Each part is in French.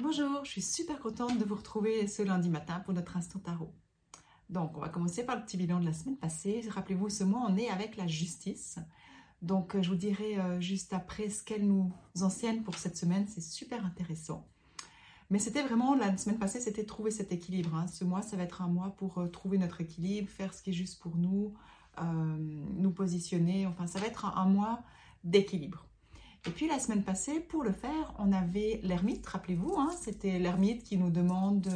Bonjour, je suis super contente de vous retrouver ce lundi matin pour notre instant tarot. Donc, on va commencer par le petit bilan de la semaine passée. Rappelez-vous, ce mois, on est avec la justice. Donc, je vous dirai euh, juste après ce qu'elle nous enseigne pour cette semaine. C'est super intéressant. Mais c'était vraiment, la semaine passée, c'était trouver cet équilibre. Hein. Ce mois, ça va être un mois pour euh, trouver notre équilibre, faire ce qui est juste pour nous, euh, nous positionner. Enfin, ça va être un mois d'équilibre. Et puis la semaine passée, pour le faire, on avait l'ermite, rappelez-vous, hein, c'était l'ermite qui nous demande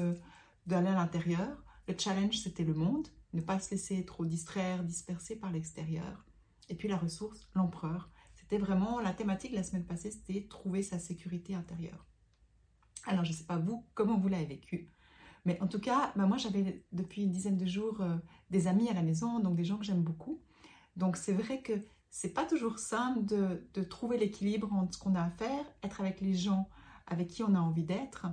d'aller à l'intérieur. Le challenge, c'était le monde, ne pas se laisser trop distraire, disperser par l'extérieur. Et puis la ressource, l'empereur. C'était vraiment la thématique la semaine passée, c'était trouver sa sécurité intérieure. Alors, je ne sais pas vous, comment vous l'avez vécu. Mais en tout cas, bah, moi, j'avais depuis une dizaine de jours euh, des amis à la maison, donc des gens que j'aime beaucoup. Donc, c'est vrai que c'est pas toujours simple de, trouver l'équilibre entre ce qu'on a à faire, être avec les gens avec qui on a envie d'être.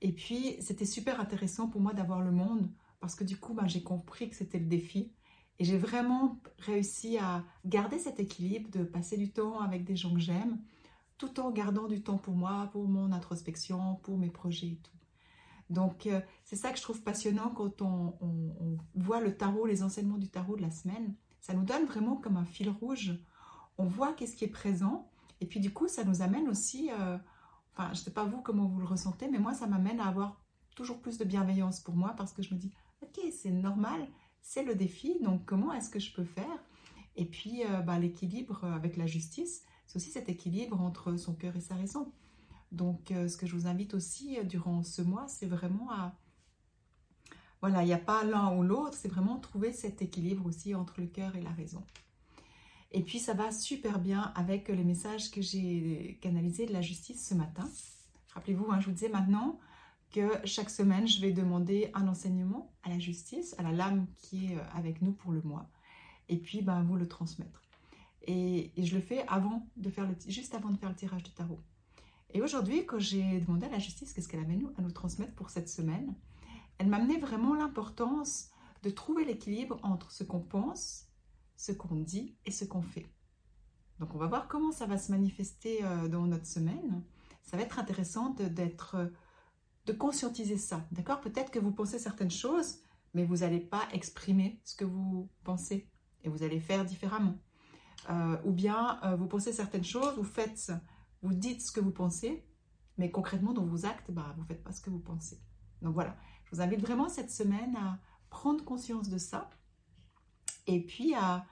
Et puis, c'était super intéressant pour moi d'avoir le monde parce que du coup, ben, j'ai compris que c'était le défi. Et j'ai vraiment réussi à garder cet équilibre, de passer du temps avec des gens que j'aime, tout en gardant du temps pour moi, pour mon introspection, pour mes projets et tout. Donc, euh, c'est ça que je trouve passionnant quand on, voit le tarot, les enseignements du tarot de la semaine. Ça nous donne vraiment comme un fil rouge. On voit qu'est-ce qui est présent. Et puis du coup, ça nous amène aussi, euh, enfin, je ne sais pas vous comment vous le ressentez, mais moi, ça m'amène à avoir toujours plus de bienveillance pour moi parce que je me dis, ok, c'est normal, c'est le défi, donc comment est-ce que je peux faire? Et puis, euh, bah, l'équilibre avec la justice, c'est aussi cet équilibre entre son cœur et sa raison. Donc, euh, ce que je vous invite aussi durant ce mois, c'est vraiment à, voilà, il n'y a pas l'un ou l'autre, c'est vraiment trouver cet équilibre aussi entre le cœur et la raison. Et puis ça va super bien avec les messages que j'ai canalisés de la justice ce matin. Rappelez-vous, hein, je vous disais maintenant que chaque semaine, je vais demander un enseignement à la justice, à la lame qui est euh, avec nous pour le mois, et puis ben, vous le transmettre. Et, je le fais avant de faire le, juste avant de faire le tirage du tarot. Et aujourd'hui, quand j'ai demandé à la justice qu'est-ce qu'elle avait à nous transmettre pour cette semaine, elle m'amenait vraiment l'importance de trouver l'équilibre entre ce qu'on pense, ce qu'on dit et ce qu'on fait. Donc on va voir comment ça va se manifester euh, dans notre semaine. Ça va être intéressant d'être, euh, de conscientiser ça. D'accord? Peut-être que vous pensez certaines choses, mais vous n'allez pas exprimer ce que vous pensez et vous allez faire différemment. Euh, ou bien vous pensez certaines choses, vous dites ce que vous pensez, mais concrètement dans vos actes, bah, vous ne faites pas ce que vous pensez. Donc voilà, je vous invite vraiment cette semaine à prendre conscience de ça et puis à,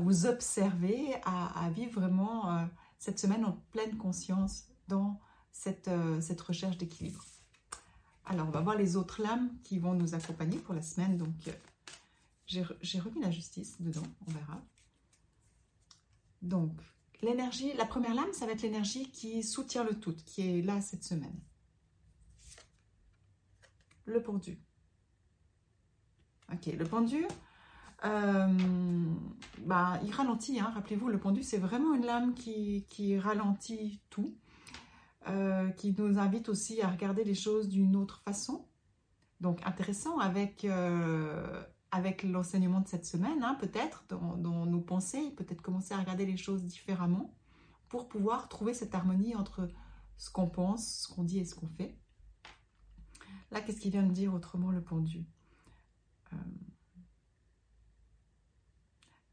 vous observer, à, vivre vraiment euh, cette semaine en pleine conscience dans cette, euh, cette recherche d'équilibre. Alors, on va voir les autres lames qui vont nous accompagner pour la semaine. Donc, euh, j'ai remis la justice dedans, on verra. Donc, l'énergie, la première lame, ça va être l'énergie qui soutient le tout, qui est là cette semaine le pendu. Ok, le pendu, euh, bah, il ralentit. Hein. Rappelez-vous, le pendu, c'est vraiment une lame qui, ralentit tout, euh, qui nous invite aussi à regarder les choses d'une autre façon. Donc, intéressant avec, euh, avec l'enseignement de cette semaine, hein, peut-être, dans, nos pensées, peut-être commencer à regarder les choses différemment pour pouvoir trouver cette harmonie entre ce qu'on pense, ce qu'on dit et ce qu'on fait. Là, qu'est-ce qu'il vient de dire autrement le pendu euh,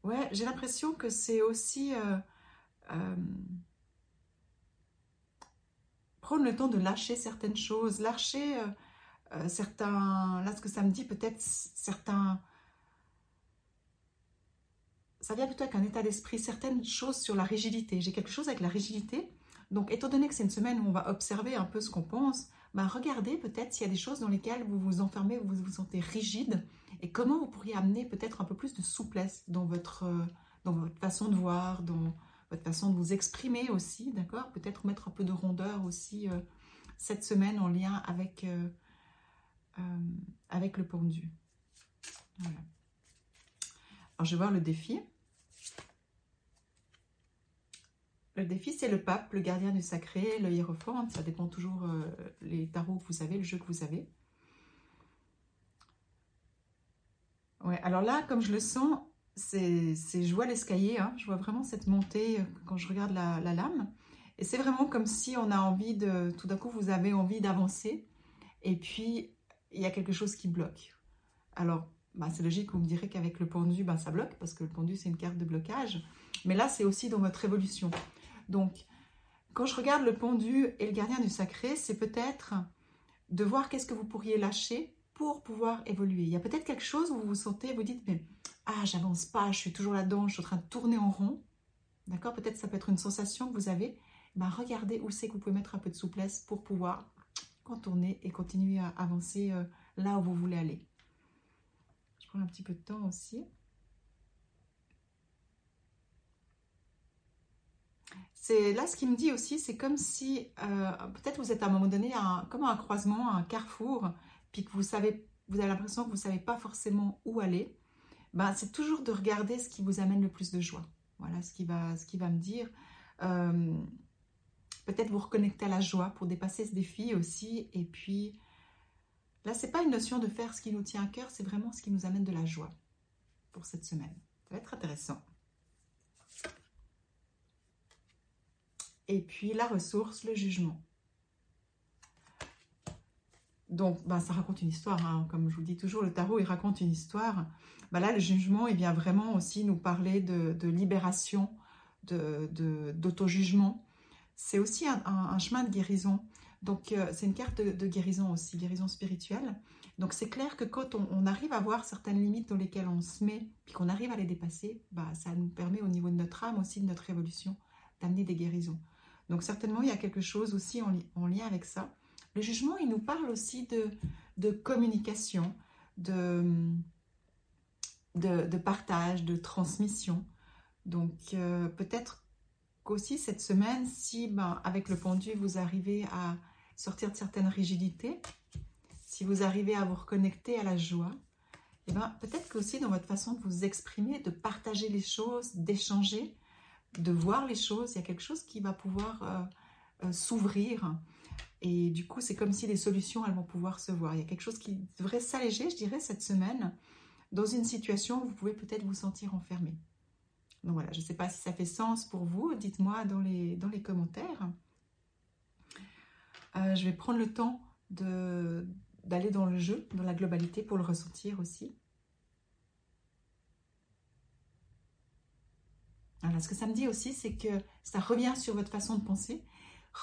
Ouais, j'ai l'impression que c'est aussi euh, euh, prendre le temps de lâcher certaines choses, lâcher certains... Là, ce que ça me dit, peut-être certains... Ça vient plutôt avec un état d'esprit, certaines choses sur la rigidité. J'ai quelque chose avec la rigidité. Donc, étant donné que c'est une semaine où on va observer un peu ce qu'on pense, bah, regardez peut-être s'il y a des choses dans lesquelles vous vous enfermez, vous vous sentez rigide, et comment vous pourriez amener peut-être un peu plus de souplesse dans votre, euh, façon de voir, dans votre façon de vous exprimer aussi, d'accord? Peut-être mettre un peu de rondeur aussi euh, cette semaine en lien avec, euh, avec le pendu. Voilà. Alors, je vais voir le défi. Le défi, c'est le pape, le gardien du sacré, le hiérophante. Ça dépend toujours euh, les tarots que vous avez, le jeu que vous avez. Ouais, alors là, comme je le sens, c'est, je vois l'escalier, hein. je vois vraiment cette montée euh, quand je regarde la, lame. Et c'est vraiment comme si on a envie de, tout d'un coup, vous avez envie d'avancer, et puis il y a quelque chose qui bloque. Alors, bah, c'est logique, vous me direz qu'avec le pendu, bah, ça bloque, parce que le pendu, c'est une carte de blocage. Mais là, c'est aussi dans votre évolution. Donc, quand je regarde le pendu et le gardien du sacré, c'est peut-être de voir qu'est-ce que vous pourriez lâcher pour pouvoir évoluer. Il y a peut-être quelque chose où vous vous sentez, vous dites, mais ah, j'avance pas, je suis toujours là-dedans, je suis en train de tourner en rond. D'accord? Peut-être ça peut être une sensation que vous avez. Ben, regardez où c'est que vous pouvez mettre un peu de souplesse pour pouvoir contourner et continuer à avancer euh, là où vous voulez aller. Je prends un petit peu de temps aussi. C'est là ce qui me dit aussi, c'est comme si euh, peut-être vous êtes à un moment donné un, comme un croisement, un carrefour, puis que vous savez, vous avez l'impression que vous ne savez pas forcément où aller. Ben, c'est toujours de regarder ce qui vous amène le plus de joie. Voilà ce qui va, ce qui va me dire. Euh, peut-être vous reconnecter à la joie pour dépasser ce défi aussi. Et puis, là, c'est pas une notion de faire ce qui nous tient à cœur, c'est vraiment ce qui nous amène de la joie pour cette semaine. Ça va être intéressant. Et puis, la ressource, le jugement. Donc, ben, ça raconte une histoire. Hein. Comme je vous dis toujours, le tarot, il raconte une histoire. Ben là, le jugement, il vient vraiment aussi nous parler de, libération, d'auto-jugement. De, c'est aussi un, chemin de guérison. Donc, euh, c'est une carte de, guérison aussi, guérison spirituelle. Donc, c'est clair que quand on, arrive à voir certaines limites dans lesquelles on se met, puis qu'on arrive à les dépasser, bah, ça nous permet au niveau de notre âme aussi, de notre évolution, d'amener des guérisons. Donc, certainement, il y a quelque chose aussi en lien avec ça. Le jugement, il nous parle aussi de, communication, de, partage, de transmission. Donc, euh, peut-être qu'aussi cette semaine, si ben, avec le pendu, vous arrivez à sortir de certaines rigidités, si vous arrivez à vous reconnecter à la joie, eh ben, peut-être qu'aussi dans votre façon de vous exprimer, de partager les choses, d'échanger, de voir les choses, il y a quelque chose qui va pouvoir euh, euh, s'ouvrir et du coup, c'est comme si les solutions, elles vont pouvoir se voir. Il y a quelque chose qui devrait s'alléger, je dirais, cette semaine, dans une situation où vous pouvez peut-être vous sentir enfermé. Donc voilà, je ne sais pas si ça fait sens pour vous. Dites-moi dans les, commentaires. Euh, je vais prendre le temps d'aller dans le jeu, dans la globalité, pour le ressentir aussi. Alors, ce que ça me dit aussi, c'est que ça revient sur votre façon de penser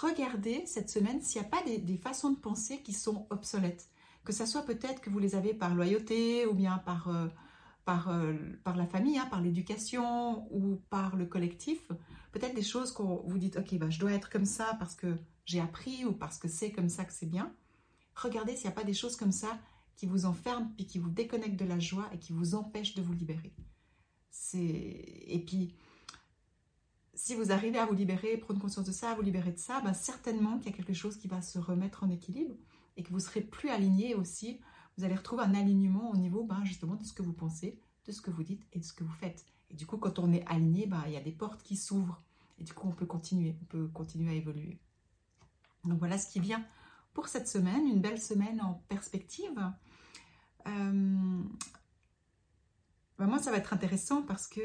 regardez cette semaine s'il n'y a pas des, façons de penser qui sont obsolètes. Que ça soit peut-être que vous les avez par loyauté ou bien par, euh, par, euh, par la famille, hein, par l'éducation ou par le collectif. Peut-être des choses qu'on vous dites, ok, bah, je dois être comme ça parce que j'ai appris ou parce que c'est comme ça que c'est bien. Regardez s'il n'y a pas des choses comme ça qui vous enferment puis qui vous déconnectent de la joie et qui vous empêchent de vous libérer. Et puis, si vous arrivez à vous libérer, prendre conscience de ça, à vous libérer de ça, ben certainement qu'il y a quelque chose qui va se remettre en équilibre et que vous serez plus aligné aussi. Vous allez retrouver un alignement au niveau ben, justement de ce que vous pensez, de ce que vous dites et de ce que vous faites. Et du coup, quand on est aligné, ben, il y a des portes qui s'ouvrent. Et du coup, on peut continuer, on peut continuer à évoluer. Donc voilà ce qui vient pour cette semaine, une belle semaine en perspective. Euh, ben, moi, ça va être intéressant parce que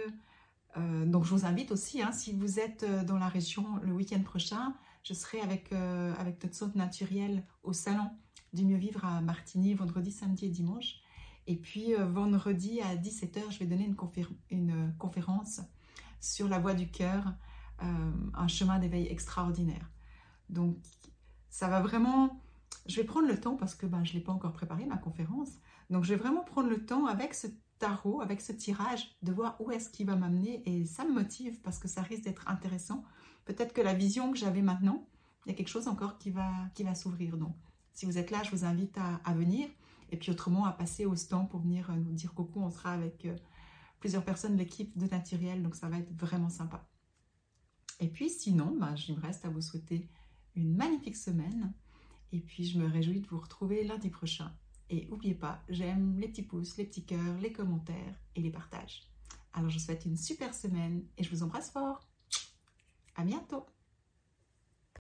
euh, donc je vous invite aussi, hein, si vous êtes euh, dans la région le week-end prochain, je serai avec, euh, avec notre centre naturel au salon du mieux vivre à Martigny, vendredi, samedi et dimanche. Et puis vendredi à 17h, je vais donner une, une conférence sur la voie du cœur, un chemin d'éveil extraordinaire. Donc ça va vraiment... Je vais prendre le temps parce que ben, je ne l'ai pas encore préparé, ma conférence. Donc je vais vraiment prendre le temps avec ce tarot, avec ce tirage, de voir où est-ce qu'il va m'amener. Et ça me motive parce que ça risque d'être intéressant. Peut-être que la vision que j'avais maintenant, il y a quelque chose encore qui va, qui va s'ouvrir. Donc, si vous êtes là, je vous invite à, venir. Et puis autrement, à passer au stand pour venir euh, nous dire coucou. On sera avec euh, plusieurs personnes de l'équipe de Naturel. Donc, ça va être vraiment sympa. Et puis, sinon, ben, il me reste à vous souhaiter une magnifique semaine. Et puis, je me réjouis de vous retrouver lundi prochain et n'oubliez pas, j'aime les petits pouces, les petits cœurs, les commentaires et les partages. Alors je vous souhaite une super semaine et je vous embrasse fort. À bientôt